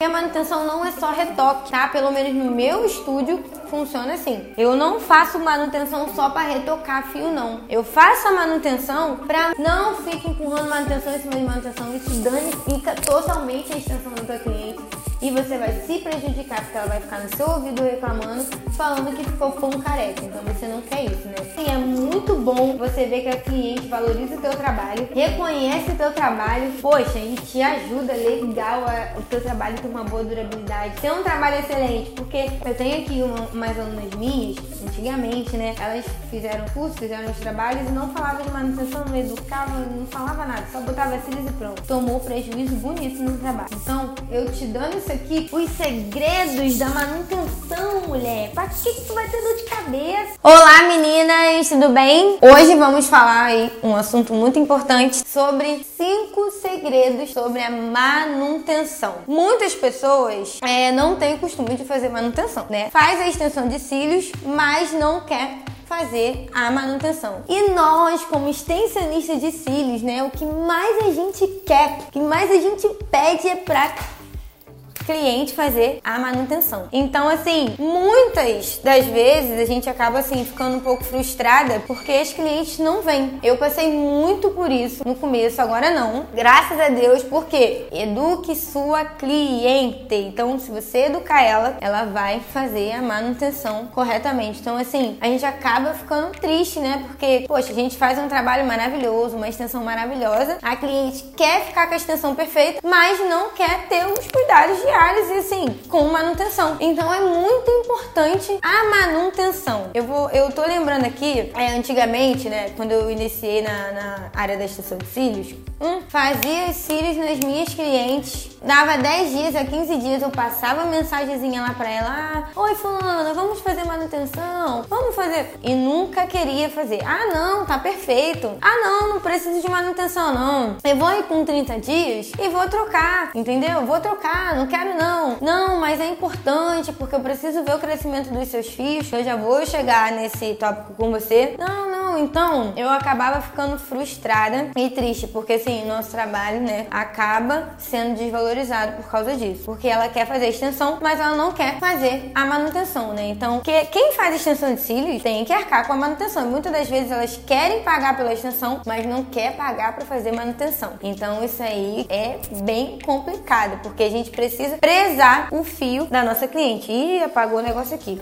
E a manutenção não é só retoque, tá? Pelo menos no meu estúdio funciona assim. Eu não faço manutenção só para retocar fio, não. Eu faço a manutenção para não ficar empurrando manutenção em cima de manutenção. Isso danifica totalmente a extensão do teu cliente e você vai se prejudicar porque ela vai ficar no seu ouvido reclamando, falando que ficou com careca. Então você não quer isso, né? E é muito bom você ver que a cliente valoriza o teu trabalho, reconhece o teu trabalho, poxa, e te ajuda legal a, o teu trabalho ter uma boa durabilidade, ter um trabalho excelente, porque eu tenho aqui uma, umas alunas minhas, antigamente, né? Elas fizeram curso, fizeram os trabalhos e não falavam de manutenção, não educavam, não falava nada, só botava cílios e pronto. Tomou prejuízo bonito no trabalho. Então, eu te dando aqui, os segredos da manutenção, mulher. Pra que, que tu vai ter dor de cabeça? Olá, meninas, tudo bem? Hoje vamos falar aí um assunto muito importante sobre cinco segredos sobre a manutenção. Muitas pessoas é, não têm costume de fazer manutenção, né? Faz a extensão de cílios, mas não quer fazer a manutenção. E nós, como extensionistas de cílios, né, o que mais a gente quer, o que mais a gente pede é pra cliente fazer a manutenção. Então, assim, muitas das vezes a gente acaba assim ficando um pouco frustrada porque as clientes não vêm. Eu passei muito por isso no começo, agora não. Graças a Deus, porque eduque sua cliente. Então, se você educar ela, ela vai fazer a manutenção corretamente. Então, assim, a gente acaba ficando triste, né? Porque, poxa, a gente faz um trabalho maravilhoso, uma extensão maravilhosa. A cliente quer ficar com a extensão perfeita, mas não quer ter os cuidados diários e assim, com manutenção. Então é muito importante a manutenção. Eu vou, eu tô lembrando aqui, é, antigamente, né, quando eu iniciei na, na área da extensão de cílios, hum, fazia cílios nas minhas clientes, dava 10 dias a 15 dias, eu passava mensagenzinha lá pra ela, ah, oi fulana, vamos fazer manutenção, vamos fazer. E nunca queria fazer. Ah não, tá perfeito. Ah não, não preciso de manutenção não. Eu vou ir com 30 dias e vou trocar, entendeu? Vou trocar, não quero não. Não, mas é importante porque eu preciso ver o crescimento dos seus fios. Eu já vou chegar nesse tópico com você. Não, não. Então eu acabava ficando frustrada e triste porque assim, nosso trabalho, né, acaba sendo desvalorizado por causa disso. Porque ela quer fazer extensão, mas ela não quer fazer a manutenção, né? Então, que, quem faz extensão de cílios tem que arcar com a manutenção. Muitas das vezes elas querem pagar pela extensão, mas não quer pagar para fazer manutenção. Então, isso aí é bem complicado, porque a gente precisa prezar o fio da nossa cliente. Ih, apagou o negócio aqui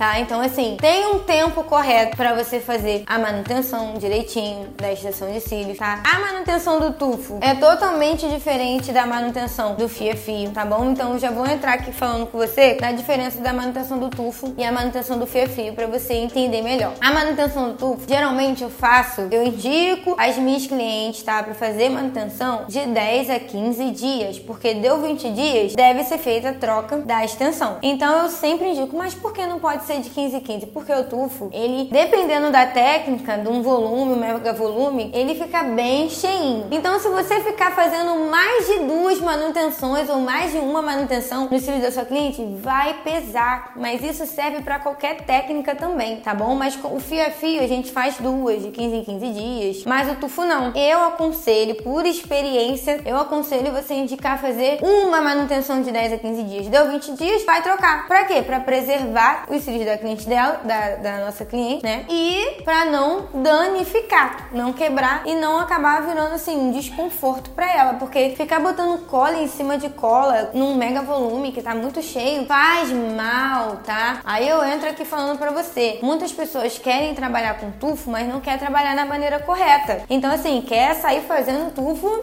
tá? Então, assim, tem um tempo correto para você fazer a manutenção direitinho da extensão de cílios, tá? A manutenção do tufo é totalmente diferente da manutenção do fio a fio, tá bom? Então, já vou entrar aqui falando com você da diferença da manutenção do tufo e a manutenção do fio a fio para você entender melhor. A manutenção do tufo, geralmente eu faço, eu indico as minhas clientes, tá? Para fazer manutenção de 10 a 15 dias, porque deu 20 dias, deve ser feita a troca da extensão. Então, eu sempre indico, mas por que não pode ser ser de 15 em 15, porque o tufo, ele, dependendo da técnica, de um volume, um mega volume, ele fica bem cheinho. Então, se você ficar fazendo mais de duas manutenções ou mais de uma manutenção no cílio da sua cliente, vai pesar. Mas isso serve para qualquer técnica também, tá bom? Mas o fio a fio a gente faz duas, de 15 em 15 dias. Mas o tufo não. Eu aconselho, por experiência, eu aconselho você indicar fazer uma manutenção de 10 a 15 dias. Deu 20 dias, vai trocar. Para quê? Para preservar os cílios da cliente dela, da, da nossa cliente, né? E para não danificar, não quebrar e não acabar virando assim um desconforto para ela, porque ficar botando cola em cima de cola num mega volume que tá muito cheio faz mal, tá? Aí eu entro aqui falando para você, muitas pessoas querem trabalhar com tufo, mas não quer trabalhar da maneira correta. Então assim, quer sair fazendo tufo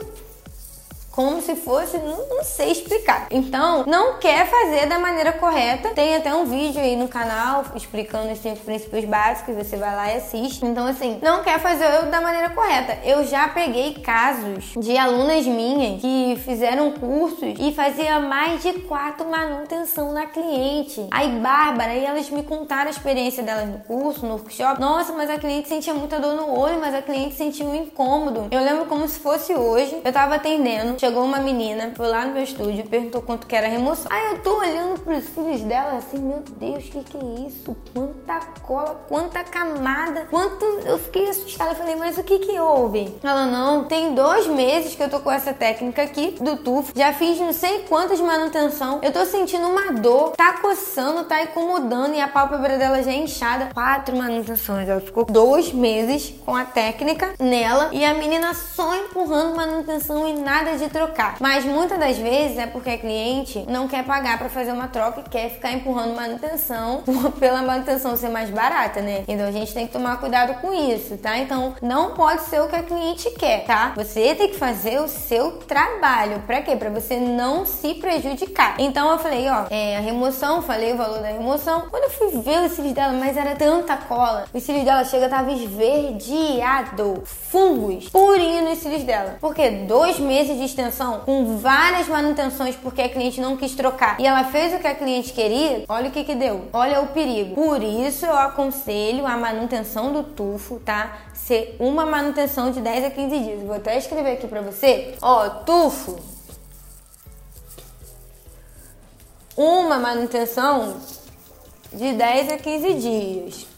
como se fosse, não, não, sei explicar. Então, não quer fazer da maneira correta. Tem até um vídeo aí no canal explicando esses princípios básicos, você vai lá e assiste. Então, assim, não quer fazer da maneira correta. Eu já peguei casos de alunas minhas que fizeram cursos e fazia mais de quatro manutenção na cliente. Aí, Bárbara, e elas me contaram a experiência delas no curso, no workshop. Nossa, mas a cliente sentia muita dor no olho, mas a cliente sentia um incômodo. Eu lembro como se fosse hoje. Eu tava atendendo chegou uma menina, foi lá no meu estúdio, perguntou quanto que era a remoção. Aí eu tô olhando pros cílios dela assim, meu Deus, o que que é isso? Quanta cola, quanta camada, quanto... Eu fiquei assustada, falei, mas o que que houve? Ela, não, tem dois meses que eu tô com essa técnica aqui do tufo, já fiz não sei quantas manutenção, eu tô sentindo uma dor, tá coçando, tá incomodando e a pálpebra dela já é inchada. Quatro manutenções, ela ficou dois meses com a técnica nela e a menina só empurrando manutenção e nada de trocar. Mas muitas das vezes é porque a cliente não quer pagar para fazer uma troca e quer ficar empurrando manutenção pela manutenção ser mais barata, né? Então a gente tem que tomar cuidado com isso, tá? Então não pode ser o que a cliente quer, tá? Você tem que fazer o seu trabalho. Para quê? Para você não se prejudicar. Então eu falei, ó, é, a remoção, falei o valor da remoção. Quando eu fui ver os cílios dela, mas era tanta cola. Os cílios dela chega tava esverdeado, fungos, purinho nos cílios dela. Porque dois meses de extensão com várias manutenções porque a cliente não quis trocar e ela fez o que a cliente queria, olha o que que deu. Olha o perigo. Por isso eu aconselho a manutenção do tufo, tá? Ser uma manutenção de 10 a 15 dias. Vou até escrever aqui pra você. Ó, tufo. Uma manutenção de 10 a 15 dias.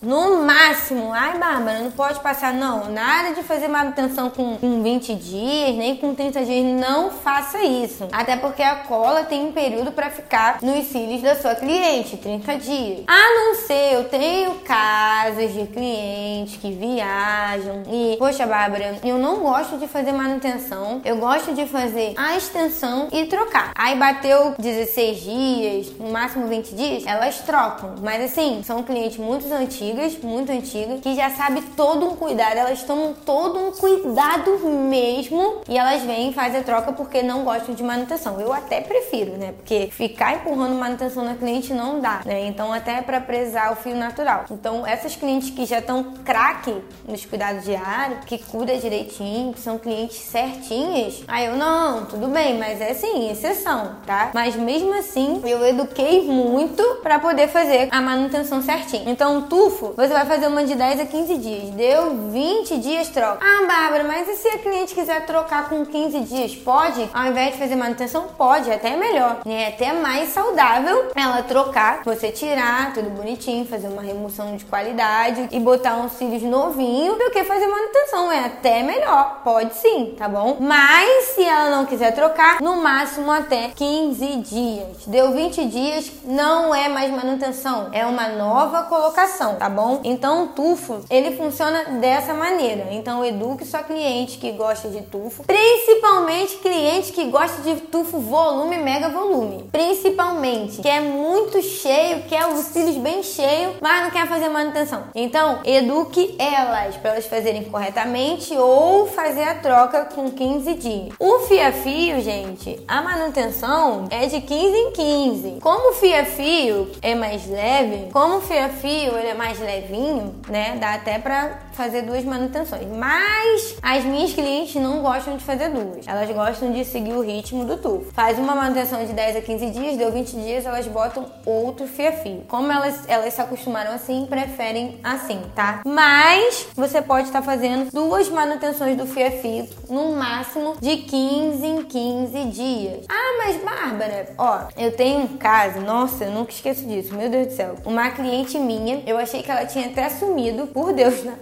No máximo, ai Bárbara, não pode passar, não. Nada de fazer manutenção com, com 20 dias, nem com 30 dias. Não faça isso. Até porque a cola tem um período para ficar nos cílios da sua cliente 30 dias. A não ser, eu tenho casos de clientes que viajam e, poxa, Bárbara, eu não gosto de fazer manutenção. Eu gosto de fazer a extensão e trocar. Aí bateu 16 dias, no máximo 20 dias, elas trocam. Mas assim, são clientes muito antigos antigas, muito antigas, que já sabe todo um cuidado, elas tomam todo um cuidado mesmo e elas vêm e fazem a troca porque não gostam de manutenção. Eu até prefiro, né? Porque ficar empurrando manutenção na cliente não dá, né? Então até para prezar o fio natural. Então essas clientes que já estão craque nos cuidados diários, que cuida direitinho, que são clientes certinhas, aí eu não, tudo bem, mas é sim, exceção, tá? Mas mesmo assim, eu eduquei muito para poder fazer a manutenção certinho. Então, tu você vai fazer uma de 10 a 15 dias. Deu 20 dias, troca. Ah, Bárbara, mas e se a cliente quiser trocar com 15 dias? Pode? Ao invés de fazer manutenção, pode, até melhor. É até mais saudável ela trocar, você tirar tudo bonitinho, fazer uma remoção de qualidade e botar uns cílios novinho do que fazer manutenção. É até melhor. Pode sim, tá bom? Mas se ela não quiser trocar, no máximo até 15 dias. Deu 20 dias, não é mais manutenção, é uma nova colocação tá bom? Então o tufo, ele funciona dessa maneira. Então eduque sua cliente que gosta de tufo, principalmente cliente que gosta de tufo volume, mega volume. Principalmente, que é muito cheio, quer os cílios bem cheio, mas não quer fazer manutenção. Então, eduque elas para elas fazerem corretamente ou fazer a troca com 15 dias. O fia-fio, gente, a manutenção é de 15 em 15. Como o fia-fio é mais leve, como o fia-fio ele é mais mais levinho, né? Dá até pra fazer duas manutenções. Mas as minhas clientes não gostam de fazer duas. Elas gostam de seguir o ritmo do tufo. Faz uma manutenção de 10 a 15 dias, deu 20 dias, elas botam outro fia-fio. Como elas, elas se acostumaram assim, preferem assim, tá? Mas você pode estar tá fazendo duas manutenções do fia-fio no máximo de 15 em 15 dias. Ah, mas Bárbara, ó, eu tenho um caso, nossa, eu nunca esqueço disso, meu Deus do céu. Uma cliente minha, eu achei achei que ela tinha até sumido, por Deus, né?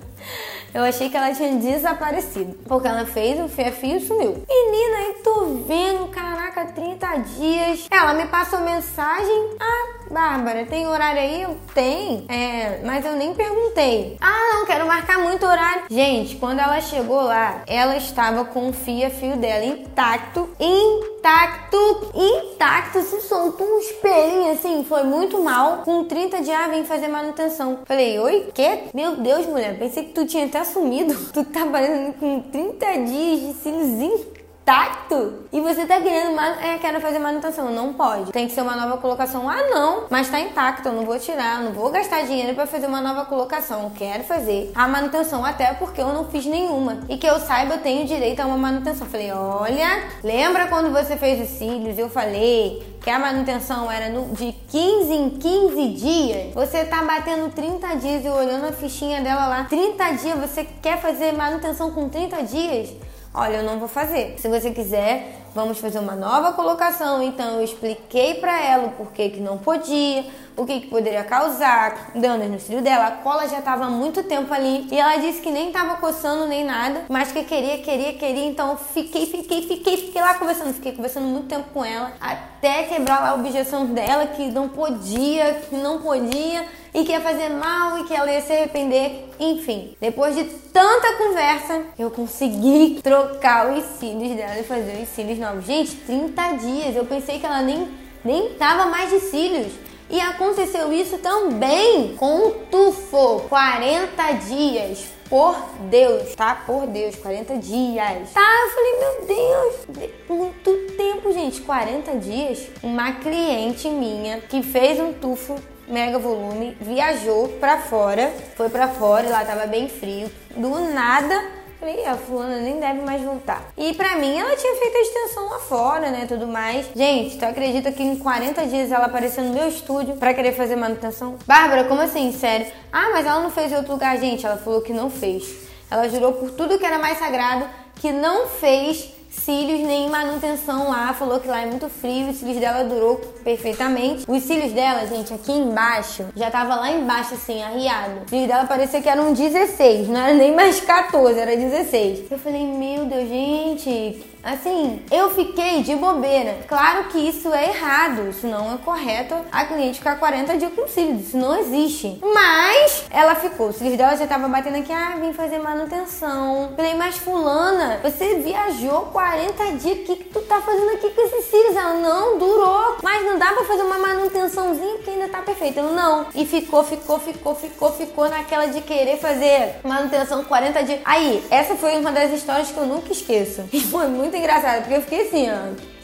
Eu achei que ela tinha desaparecido. Porque ela fez o fio e sumiu. Menina, aí tô vendo, caraca, 30 dias. Ela me passou mensagem. Ah, Bárbara, tem horário aí? Tenho. É, mas eu nem perguntei. Ah, não, quero marcar muito horário. Gente, quando ela chegou lá, ela estava com o fia-fio dela intacto, intacto, intacto. Se soltou um espelhinho assim, foi muito mal. Com 30 dias, vem fazer manutenção. Falei, oi? Quê? Meu Deus, mulher, pensei que tu tinha até sumido. Tu tá trabalhando com 30 dias de cíliozinho intacto e você tá querendo, é, quero fazer manutenção. Não pode. Tem que ser uma nova colocação. Ah, não, mas tá intacto, eu não vou tirar, não vou gastar dinheiro para fazer uma nova colocação. Eu quero fazer a manutenção até porque eu não fiz nenhuma. E que eu saiba, eu tenho direito a uma manutenção. Falei, olha, lembra quando você fez os cílios? Eu falei que a manutenção era no, de 15 em 15 dias. Você tá batendo 30 dias e olhando a fichinha dela lá, 30 dias, você quer fazer manutenção com 30 dias? Olha, eu não vou fazer. Se você quiser, vamos fazer uma nova colocação. Então eu expliquei para ela o porquê que não podia, o que, que poderia causar danos no cílio dela. A cola já estava há muito tempo ali e ela disse que nem estava coçando nem nada, mas que queria, queria, queria. Então fiquei, fiquei, fiquei, fiquei lá conversando, fiquei conversando muito tempo com ela até quebrar lá a objeção dela que não podia, que não podia e que ia fazer mal e que ela ia se arrepender. Enfim, depois de tanta conversa, eu consegui trocar os cílios dela e fazer os cílios novos. Gente, 30 dias. Eu pensei que ela nem, nem tava mais de cílios. E aconteceu isso também com o tufo. 40 dias. Por Deus, tá? Por Deus, 40 dias. Tá, eu falei, meu Deus, muito tempo, gente. 40 dias. Uma cliente minha que fez um tufo mega volume, viajou pra fora, foi pra fora lá tava bem frio. Do nada, falei, a fulana nem deve mais voltar. E pra mim, ela tinha feito a extensão lá fora, né, tudo mais. Gente, tu acredita que em 40 dias ela apareceu no meu estúdio pra querer fazer manutenção? Bárbara, como assim, sério? Ah, mas ela não fez em outro lugar, gente. Ela falou que não fez. Ela jurou por tudo que era mais sagrado que não fez cílios nem manutenção lá. Falou que lá é muito frio, os cílios dela durou perfeitamente. Os cílios dela, gente, aqui embaixo, já tava lá embaixo assim, arriado. Os cílios dela parecia que eram 16, não era nem mais 14, era 16. Eu falei, meu Deus, gente, Assim, eu fiquei de bobeira. Claro que isso é errado, isso não é correto a cliente ficar 40 dias com cílios, isso não existe. Mas ela ficou, os cílios dela já tava batendo aqui, ah, vim fazer manutenção. Falei, mas fulana, você viajou 40 dias, o que, que tu tá fazendo aqui com esses cílios? Ela, não, durou, mas não dá pra fazer uma manutençãozinha porque ainda tá perfeito. Eu, não. E ficou, ficou, ficou, ficou, ficou naquela de querer fazer manutenção 40 dias. Aí, essa foi uma das histórias que eu nunca esqueço. E foi muito muito engraçado, porque eu fiquei assim, ó.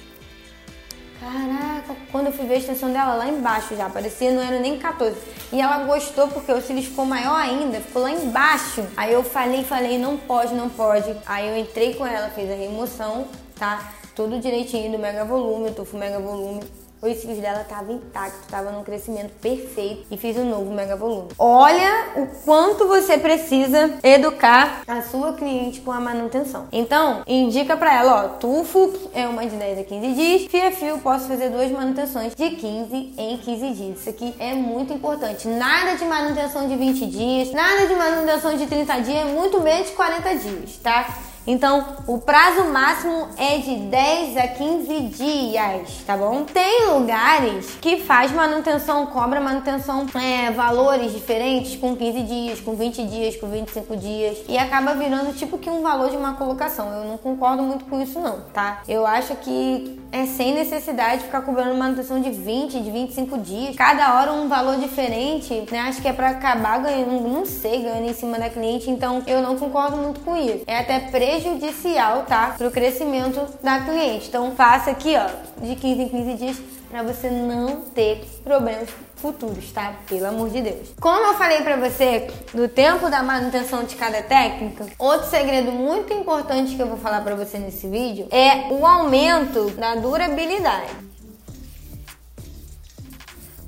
Caraca, quando eu fui ver a extensão dela lá embaixo já, parecia não era nem 14. E ela gostou porque o cílio ficou maior ainda, ficou lá embaixo. Aí eu falei, falei, não pode, não pode. Aí eu entrei com ela, fiz a remoção, tá? Tudo direitinho do mega volume, eu tufo mega volume os cílios dela estavam intactos, estava num crescimento perfeito e fiz um novo mega volume. Olha o quanto você precisa educar a sua cliente com a manutenção. Então, indica para ela, ó, tufo é uma de 10 a 15 dias, fia fio posso fazer duas manutenções de 15 em 15 dias. Isso aqui é muito importante. Nada de manutenção de 20 dias, nada de manutenção de 30 dias, muito menos de 40 dias, tá? Então, o prazo máximo é de 10 a 15 dias, tá bom? Tem lugares que faz manutenção, cobra manutenção, é, valores diferentes com 15 dias, com 20 dias, com 25 dias e acaba virando tipo que um valor de uma colocação. Eu não concordo muito com isso não, tá? Eu acho que é sem necessidade de ficar cobrando manutenção de 20, de 25 dias. Cada hora um valor diferente, né? Acho que é para acabar ganhando, não sei, ganhando em cima da cliente. Então, eu não concordo muito com isso. É até prejudicial, tá? Pro crescimento da cliente. Então, faça aqui, ó, de 15 em 15 dias para você não ter problemas futuros, tá? Pelo amor de Deus. Como eu falei para você do tempo da manutenção de cada técnica, outro segredo muito importante que eu vou falar para você nesse vídeo é o aumento da durabilidade.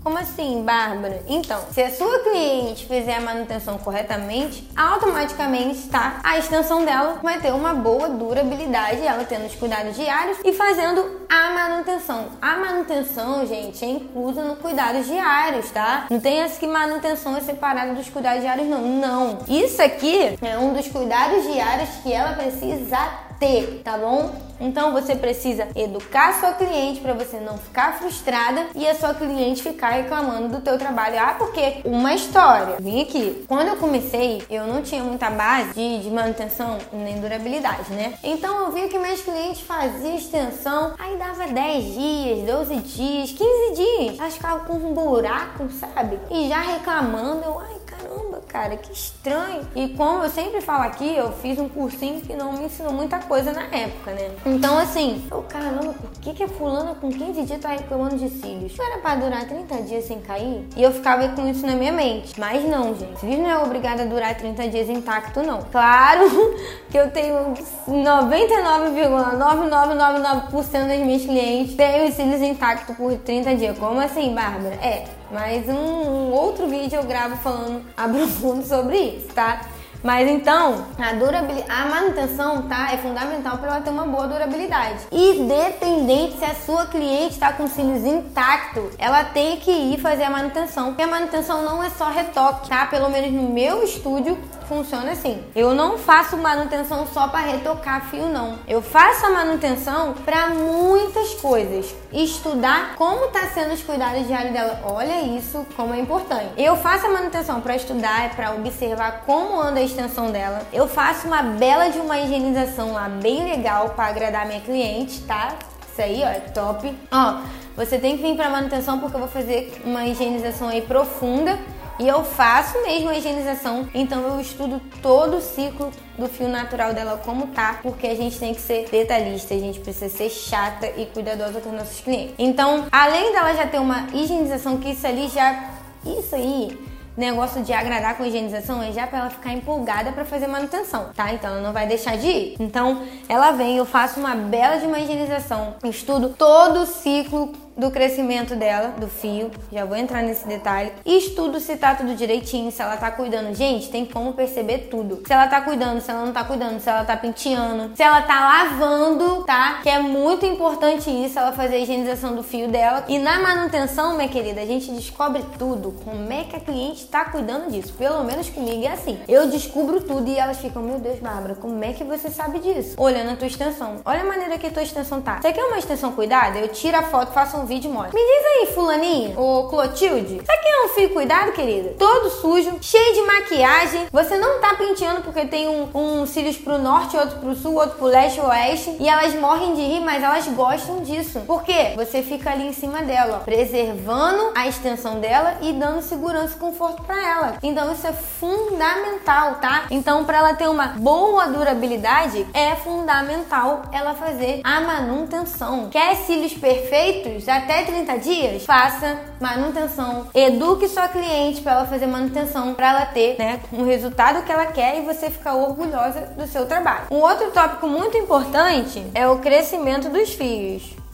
Como assim, Bárbara? Então, se a sua cliente fizer a manutenção corretamente, automaticamente, tá? A extensão dela vai ter uma boa durabilidade, ela tendo os cuidados diários e fazendo a manutenção. A manutenção, gente, é inclusa no cuidados diários, tá? Não tem essa que manutenção é separada dos cuidados diários, não. Não. Isso aqui é um dos cuidados diários que ela precisa ter, tá bom? Então você precisa educar sua cliente para você não ficar frustrada e a sua cliente ficar reclamando do teu trabalho. Ah, porque uma história. Vim aqui. Quando eu comecei, eu não tinha muita base de, de manutenção nem durabilidade, né? Então eu via que meus clientes faziam extensão, aí dava 10 dias, 12 dias, 15 dias. Elas ficavam com um buraco, sabe? E já reclamando, eu, ai caramba, cara, que estranho. E como eu sempre falo aqui, eu fiz um cursinho que não me ensinou muita coisa na época, né? Então, assim, eu, caramba, por que, que a fulana com 15 dias tá reclamando de cílios? Não era pra durar 30 dias sem cair? E eu ficava com isso na minha mente. Mas não, gente. Cílios não é obrigado a durar 30 dias intacto, não. Claro que eu tenho 99,9999% das minhas clientes têm os cílios intactos por 30 dias. Como assim, Bárbara? É, mas um, um outro vídeo eu gravo falando aprofundo sobre isso, tá? Mas então, a durabilidade, a manutenção, tá? É fundamental para ela ter uma boa durabilidade. Independente se a sua cliente está com cílios intacto, ela tem que ir fazer a manutenção. Porque a manutenção não é só retoque, tá? Pelo menos no meu estúdio funciona assim. Eu não faço manutenção só para retocar fio não. Eu faço a manutenção para muitas coisas. Estudar como tá sendo os cuidados diários dela. Olha isso como é importante. Eu faço a manutenção para estudar, é para observar como anda a extensão dela. Eu faço uma bela de uma higienização lá bem legal para agradar minha cliente, tá? Isso aí, ó, é top. Ó, você tem que vir para manutenção porque eu vou fazer uma higienização aí profunda e eu faço mesmo a higienização, então eu estudo todo o ciclo do fio natural dela como tá, porque a gente tem que ser detalhista, a gente precisa ser chata e cuidadosa com os nossos clientes. Então, além dela já ter uma higienização que isso ali já isso aí negócio de agradar com a higienização é já para ela ficar empolgada para fazer manutenção, tá? Então ela não vai deixar de ir. Então ela vem, eu faço uma bela de uma higienização, estudo todo o ciclo do crescimento dela, do fio, já vou entrar nesse detalhe. E estudo se tá tudo direitinho, se ela tá cuidando. Gente, tem como perceber tudo. Se ela tá cuidando, se ela não tá cuidando, se ela tá penteando, se ela tá lavando, tá? Que é muito importante isso, ela fazer a higienização do fio dela. E na manutenção, minha querida, a gente descobre tudo. Como é que a cliente tá cuidando disso? Pelo menos comigo é assim. Eu descubro tudo e elas ficam, meu Deus, Bárbara, como é que você sabe disso? Olhando a tua extensão. Olha a maneira que a tua extensão tá. Você quer uma extensão cuidada? Eu tiro a foto, faço um vídeo mostra. Me diz aí, fulaninha, ou Clotilde, isso aqui é um cuidado, querida? Todo sujo, cheio de maquiagem, você não tá penteando porque tem um, um cílios pro norte, outro pro sul, outro pro leste oeste, e elas morrem de rir, mas elas gostam disso. Por quê? Você fica ali em cima dela, ó, preservando a extensão dela e dando segurança e conforto para ela. Então isso é fundamental, tá? Então para ela ter uma boa durabilidade, é fundamental ela fazer a manutenção. Quer cílios perfeitos? Até 30 dias, faça manutenção, eduque sua cliente para ela fazer manutenção, para ela ter, né, um resultado que ela quer e você ficar orgulhosa do seu trabalho. Um outro tópico muito importante é o crescimento dos fios.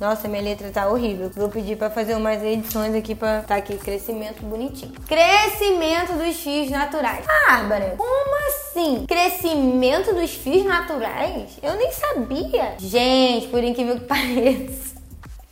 Nossa, minha letra tá horrível. Vou pedir para fazer umas edições aqui para tá aqui crescimento bonitinho. Crescimento dos fios naturais. Bárbara, como assim? Crescimento dos fios naturais? Eu nem sabia. Gente, por incrível que pareça,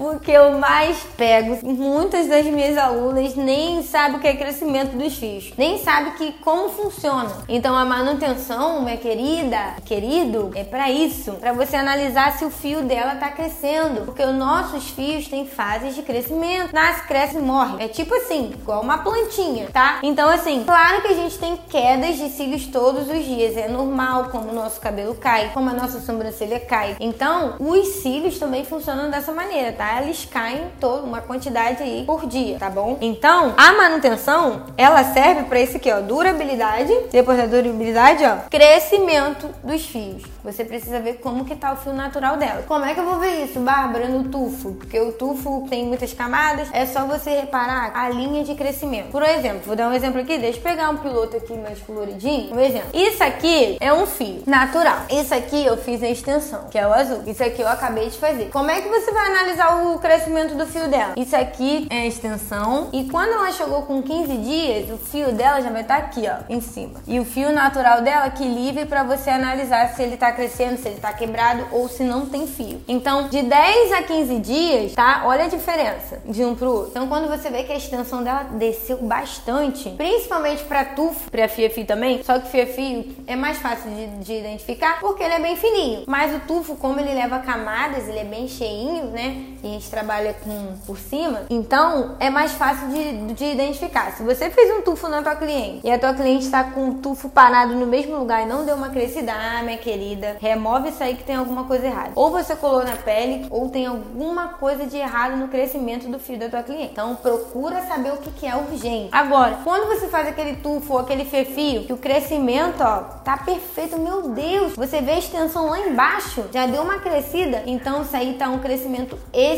o que eu mais pego, muitas das minhas alunas nem sabem o que é crescimento dos fios, nem sabe que como funciona. Então a manutenção, minha querida, querido, é para isso, para você analisar se o fio dela tá crescendo, porque os nossos fios têm fases de crescimento, nasce, cresce morre. É tipo assim, igual uma plantinha, tá? Então assim, claro que a gente tem quedas de cílios todos os dias, é normal como o nosso cabelo cai, como a nossa sobrancelha cai. Então, os cílios também funcionam dessa maneira, tá? Eles caem toda uma quantidade aí por dia, tá bom? Então, a manutenção, ela serve para esse aqui, ó, durabilidade. Depois da durabilidade, ó, crescimento dos fios. Você precisa ver como que tá o fio natural dela. Como é que eu vou ver isso, Bárbara, no tufo? Porque o tufo tem muitas camadas, é só você reparar a linha de crescimento. Por exemplo, vou dar um exemplo aqui, deixa eu pegar um piloto aqui mais coloridinho. Um exemplo. Isso aqui é um fio natural. Isso aqui eu fiz a extensão, que é o azul. Isso aqui eu acabei de fazer. Como é que você vai analisar o crescimento do fio dela? Isso aqui é a extensão e quando ela chegou com 15 dias, o fio dela já vai estar tá aqui, ó, em cima. E o fio natural dela aqui livre para você analisar se ele tá crescendo, se ele tá quebrado ou se não tem fio. Então, de 10 a 15 dias, tá? Olha a diferença de um pro outro. Então, quando você vê que a extensão dela desceu bastante, principalmente para tufo, para fio-fio também, só que fio-fio é mais fácil de, de, identificar porque ele é bem fininho. Mas o tufo, como ele leva camadas, ele é bem cheinho, né? A gente trabalha com por cima, então é mais fácil de, de identificar. Se você fez um tufo na tua cliente e a tua cliente está com o tufo parado no mesmo lugar e não deu uma crescida, ah, minha querida, remove isso aí que tem alguma coisa errada. Ou você colou na pele, ou tem alguma coisa de errado no crescimento do fio da tua cliente. Então procura saber o que, que é urgente. Agora, quando você faz aquele tufo ou aquele fefio, que o crescimento, ó, tá perfeito, meu Deus, você vê a extensão lá embaixo, já deu uma crescida, então isso aí tá um crescimento excelente.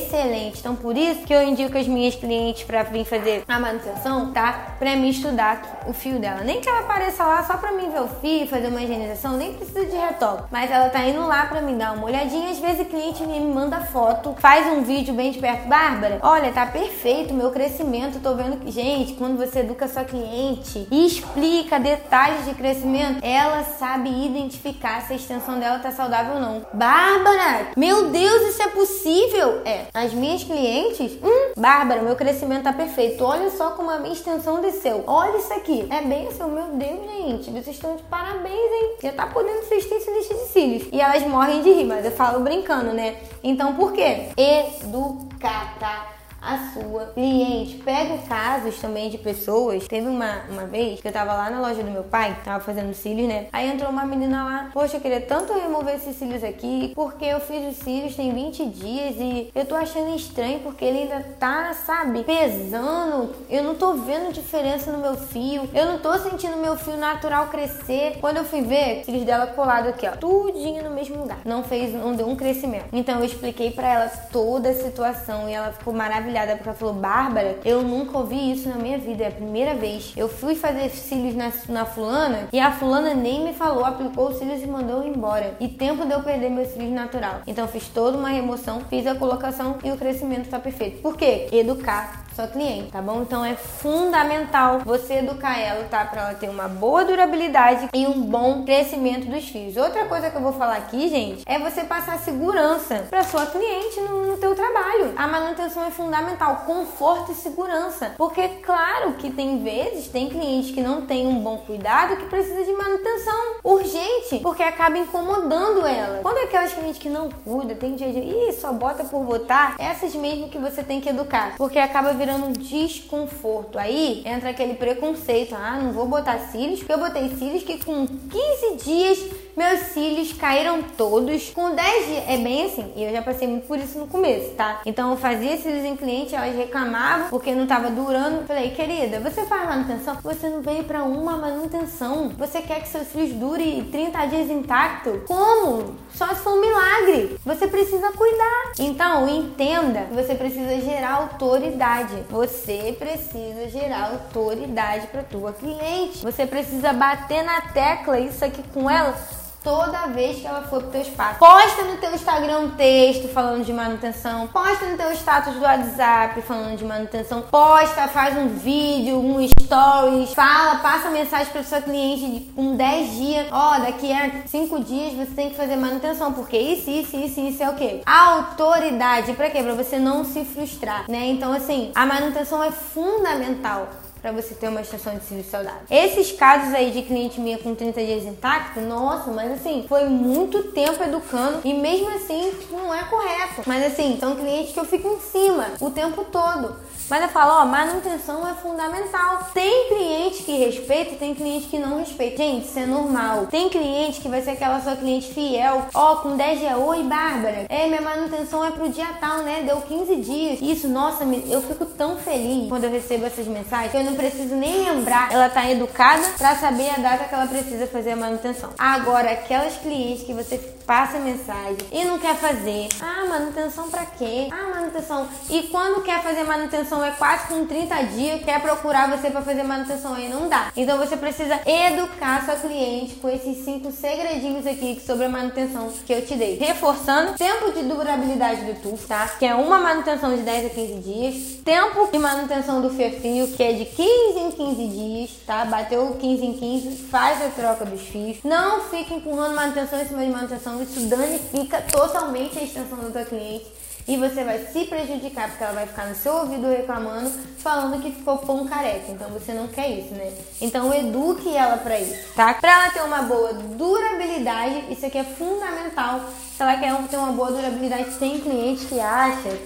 Então por isso que eu indico as minhas clientes para vir fazer a manutenção, tá? Para me estudar o fio dela. Nem que ela apareça lá só para mim ver o fio, fazer uma higienização, nem precisa de retoque, mas ela tá indo lá para me dar uma olhadinha. Às vezes o cliente me manda foto, faz um vídeo bem de perto, Bárbara, olha, tá perfeito meu crescimento, tô vendo que, gente, quando você educa sua cliente e explica detalhes de crescimento, ela sabe identificar se a extensão dela tá saudável ou não. Bárbara, meu Deus, isso é possível? É, as minhas clientes, hum, Bárbara, meu crescimento tá perfeito. Olha só como a minha extensão desceu. Olha isso aqui. É bem assim, meu Deus, gente, vocês estão de parabéns, hein? Já tá podendo ser extenso lista de cílios. E elas morrem de rir, mas eu falo brincando, né? Então por quê? Educar, tá? A sua cliente. Pego casos também de pessoas. Teve uma, uma vez que eu tava lá na loja do meu pai, tava fazendo cílios, né? Aí entrou uma menina lá, poxa, eu queria tanto remover esses cílios aqui, porque eu fiz os cílios tem 20 dias e eu tô achando estranho porque ele ainda tá, sabe, pesando. Eu não tô vendo diferença no meu fio. Eu não tô sentindo meu fio natural crescer. Quando eu fui ver, os cílios dela colado aqui, ó, tudinho no mesmo lugar. Não fez, não deu um crescimento. Então eu expliquei para ela toda a situação e ela ficou maravilhosa maravilhada porque ela falou: Bárbara, eu nunca ouvi isso na minha vida, é a primeira vez. Eu fui fazer cílios na, na fulana e a fulana nem me falou, aplicou os cílios e mandou embora. E tempo de eu perder meus cílios natural. Então fiz toda uma remoção, fiz a colocação e o crescimento tá perfeito. Por quê? Educar sua cliente, tá bom? Então é fundamental você educar ela, tá? Pra ela ter uma boa durabilidade e um bom crescimento dos fios. Outra coisa que eu vou falar aqui, gente, é você passar segurança para sua cliente no, no teu trabalho. A manutenção é fundamental, conforto e segurança. Porque claro que tem vezes, tem clientes que não tem um bom cuidado que precisa de manutenção urgente, porque acaba incomodando ela. Quando é aquelas clientes que não cuida, tem dia de, ih, só bota por botar, essas mesmo que você tem que educar, porque acaba virando um desconforto. Aí entra aquele preconceito: ah, não vou botar cílios, porque eu botei cílios que com 15 dias meus cílios caíram todos. Com 10 dias, é bem assim, e eu já passei muito por isso no começo, tá? Então eu fazia cílios em cliente, elas reclamavam porque não tava durando. Falei, querida, você faz manutenção? Você não veio para uma manutenção. Você quer que seus cílios durem 30 dias intacto? Como? Só se for um milagre. Você precisa cuidar. Então, entenda que você precisa gerar autoridade autoridade. Você precisa gerar autoridade para tua cliente. Você precisa bater na tecla isso aqui com ela toda vez que ela for pro teu espaço. Posta no teu Instagram um texto falando de manutenção. Posta no teu status do WhatsApp falando de manutenção. Posta, faz um vídeo, um stories. Fala, passa mensagem para sua cliente com 10 dias. Ó, oh, daqui a 5 dias você tem que fazer manutenção. Porque isso, isso, isso, isso é o quê? Autoridade. Pra quê? Pra você não se frustrar, né? Então, assim, a manutenção é fundamental para você ter uma extensão de cílios saudável. Esses casos aí de cliente minha com 30 dias intacto, nossa, mas assim, foi muito tempo educando e mesmo assim não é correto. Mas assim, são clientes que eu fico em cima o tempo todo. Mas eu falo, ó, manutenção é fundamental. Tem cliente que respeita e tem cliente que não respeita. Gente, isso é normal. Tem cliente que vai ser aquela sua cliente fiel. Ó, com 10 dias, oi, Bárbara. É, minha manutenção é pro dia tal, né? Deu 15 dias. Isso, nossa, eu fico tão feliz quando eu recebo essas mensagens que eu não preciso nem lembrar. Ela tá educada para saber a data que ela precisa fazer a manutenção. Agora, aquelas clientes que você passa mensagem e não quer fazer. Ah, manutenção para quê? Ah, manutenção. E quando quer fazer manutenção é quase com 30 dias, quer procurar você para fazer manutenção aí não dá. Então você precisa educar sua cliente com esses cinco segredinhos aqui sobre a manutenção que eu te dei. Reforçando, tempo de durabilidade do tufo, tá? Que é uma manutenção de 10 a 15 dias. Tempo de manutenção do fio que é de 15 em 15 dias, tá? Bateu 15 em 15, faz a troca dos fios. Não fique empurrando manutenção em cima de manutenção isso danifica totalmente a extensão da tua cliente e você vai se prejudicar porque ela vai ficar no seu ouvido reclamando, falando que ficou pão careca. Então você não quer isso, né? Então eduque ela para isso, tá? Para ela ter uma boa durabilidade, isso aqui é fundamental. Se ela quer ter uma boa durabilidade, tem cliente que acha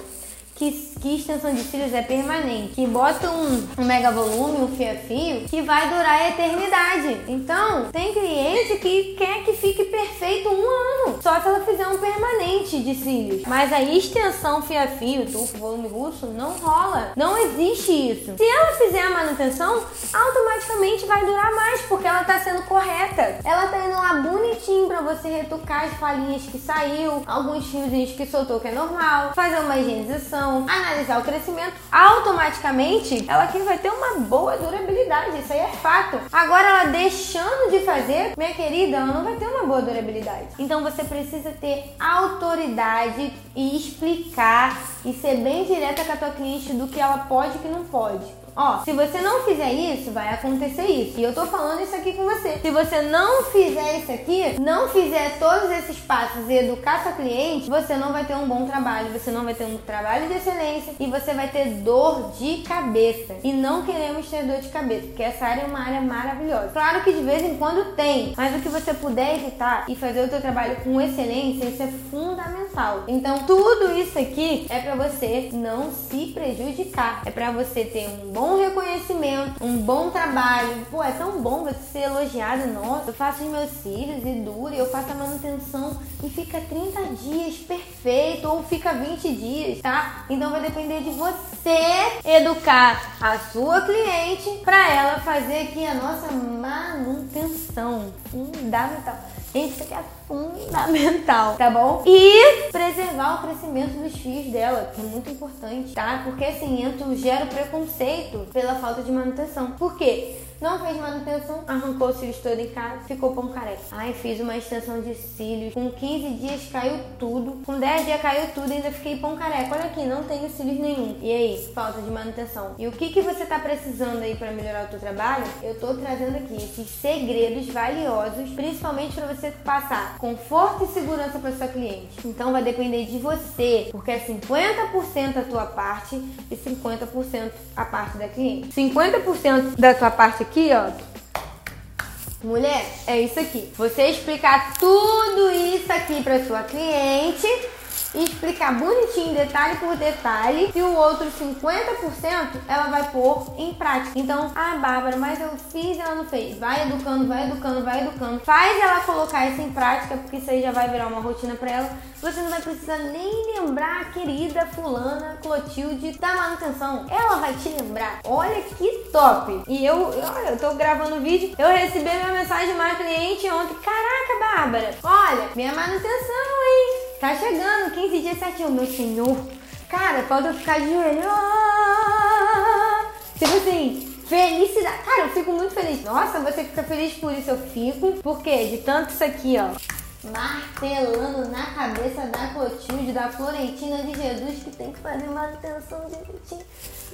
que, que extensão de cílios é permanente, que bota um, um mega volume, um fio-fio, que vai durar a eternidade. Então, tem cliente que quer que fique perfeito um ano, só se ela fizer um permanente de cílios. Mas a extensão fio-fio, tufo, volume russo, não rola. Não existe isso. Se ela fizer a manutenção, automaticamente vai durar mais, porque ela está sendo correta. Ela tá indo lá bonitinho para você retocar as falinhas que saiu, alguns fiozinhos que soltou que é normal, fazer uma higienização, analisar o crescimento, automaticamente ela aqui vai ter uma boa durabilidade, isso aí é fato. Agora ela deixando de fazer, minha querida, ela não vai ter uma boa durabilidade. Então você precisa ter autoridade e explicar e ser bem direta com a tua cliente do que ela pode e que não pode. Ó, se você não fizer isso, vai acontecer isso. E eu tô falando isso aqui com você. Se você não fizer isso aqui, não fizer todos esses passos e educar sua cliente, você não vai ter um bom trabalho, você não vai ter um trabalho de excelência e você vai ter dor de cabeça. E não queremos ter dor de cabeça, porque essa área é uma área maravilhosa. Claro que de vez em quando tem, mas o que você puder evitar e fazer o seu trabalho com excelência, isso é fundamental. Então, tudo isso aqui é para você não se prejudicar. É para você ter um bom bom reconhecimento, um bom trabalho. Pô, é tão bom você ser elogiado. Nossa, eu faço os meus cílios e dura, eu faço a manutenção e fica 30 dias perfeito ou fica 20 dias, tá? Então vai depender de você educar a sua cliente para ela fazer aqui a nossa manutenção fundamental. Isso aqui é fundamental, tá bom? E preservar o crescimento dos fios dela, que é muito importante, tá? Porque assim, eu gero preconceito pela falta de manutenção. Por quê? Não fez manutenção, arrancou os cílios todo em casa, ficou pão careca. Ai, fiz uma extensão de cílios. Com 15 dias caiu tudo. Com 10 dias caiu tudo ainda fiquei pão careca. Olha aqui, não tenho cílios nenhum. E aí, falta de manutenção. E o que, que você tá precisando aí para melhorar o teu trabalho? Eu tô trazendo aqui esses segredos valiosos, principalmente para você passar conforto e segurança para sua cliente. Então vai depender de você, porque é 50% a tua parte e 50% a parte da cliente. 50% da tua parte aqui, ó. Mulher, é isso aqui. Você explicar tudo isso aqui para sua cliente e explicar bonitinho, detalhe por detalhe, e o outro 50% ela vai pôr em prática. Então, ah, Bárbara, mas eu fiz e ela não fez. Vai educando, vai educando, vai educando. Faz ela colocar isso em prática, porque isso aí já vai virar uma rotina para ela. Você não vai precisar nem lembrar a querida fulana Clotilde da manutenção. Ela vai te lembrar. Olha que top! E eu, olha, eu tô gravando o vídeo, eu recebi minha mensagem de uma cliente ontem. Caraca, Bárbara, olha, minha manutenção? Tá chegando, 15 dias certinho, meu senhor. Cara, eu ficar de joelho. Ah! Tipo assim, felicidade. Cara, eu fico muito feliz. Nossa, você fica feliz por isso, eu fico. Por quê? De tanto isso aqui, ó. Martelando na cabeça da Clotilde, da Florentina de Jesus, que tem que fazer manutenção direitinho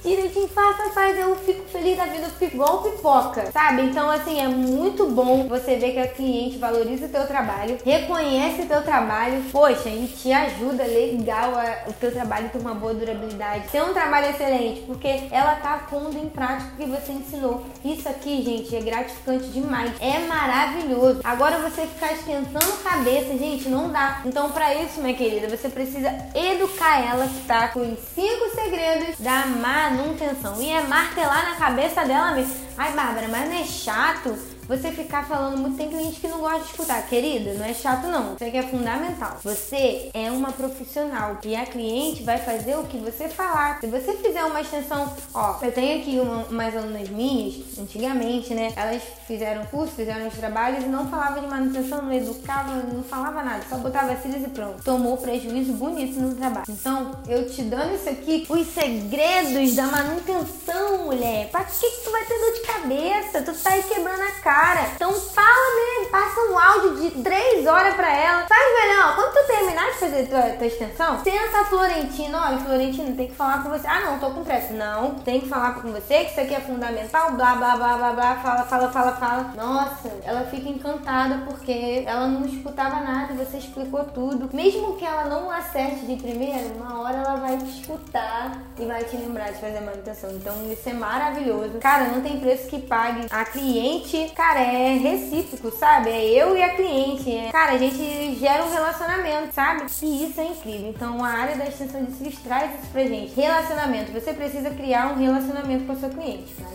direitinho, faça, faz, eu fico feliz da vida, eu fico igual pipoca, sabe? Então, assim, é muito bom você ver que a cliente valoriza o teu trabalho, reconhece o teu trabalho, poxa, e te ajuda legal a, o teu trabalho ter uma boa durabilidade, ter um trabalho excelente, porque ela tá pondo em prática o que você ensinou. Isso aqui, gente, é gratificante demais, é maravilhoso. Agora você ficar esquentando cabeça, gente, não dá. Então, para isso, minha querida, você precisa educar ela, tá? Com os cinco segredos da manutenção manutenção. E é martelar na cabeça dela mesmo. Ai, Bárbara, mas não é chato? Você ficar falando muito, tem cliente que não gosta de escutar. Querida, não é chato não. Isso aqui é fundamental. Você é uma profissional e a cliente vai fazer o que você falar. Se você fizer uma extensão, ó, eu tenho aqui uma, umas alunas minhas, antigamente, né? Elas fizeram curso, fizeram os trabalhos e não falavam de manutenção, não educava, não falava nada, só botava cílios e pronto. Tomou prejuízo bonito no trabalho. Então, eu te dando isso aqui, os segredos da manutenção, mulher. Pra que, que tu vai ter dor de cabeça? Tu tá aí quebrando a cara cara. Então fala mesmo, passa um áudio de 3 horas pra ela. Faz melhor, quando tu terminar de fazer tua, tua extensão, senta a Florentina, olha, Florentina, tem que falar com você. Ah, não, tô com pressa. Não, tem que falar com você, que isso aqui é fundamental, blá, blá, blá, blá, blá, fala, fala, fala, fala. Nossa, ela fica encantada porque ela não escutava nada, você explicou tudo. Mesmo que ela não acerte de primeira, uma hora ela vai te escutar e vai te lembrar de fazer manutenção. Então isso é maravilhoso. Cara, não tem preço que pague. A cliente, cara, é recíproco, sabe? É eu e a cliente. É... Cara, a gente gera um relacionamento, sabe? E isso é incrível. Então a área da extensão de cílios traz isso pra gente. Relacionamento. Você precisa criar um relacionamento com a sua cliente. Mas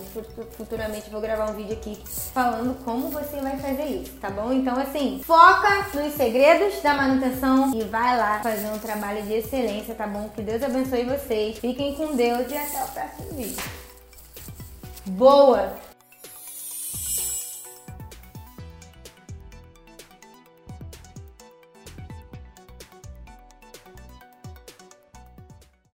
futuramente vou gravar um vídeo aqui falando como você vai fazer isso, tá bom? Então assim, foca nos segredos da manutenção e vai lá fazer um trabalho de excelência, tá bom? Que Deus abençoe vocês. Fiquem com Deus e até o próximo vídeo. Boa!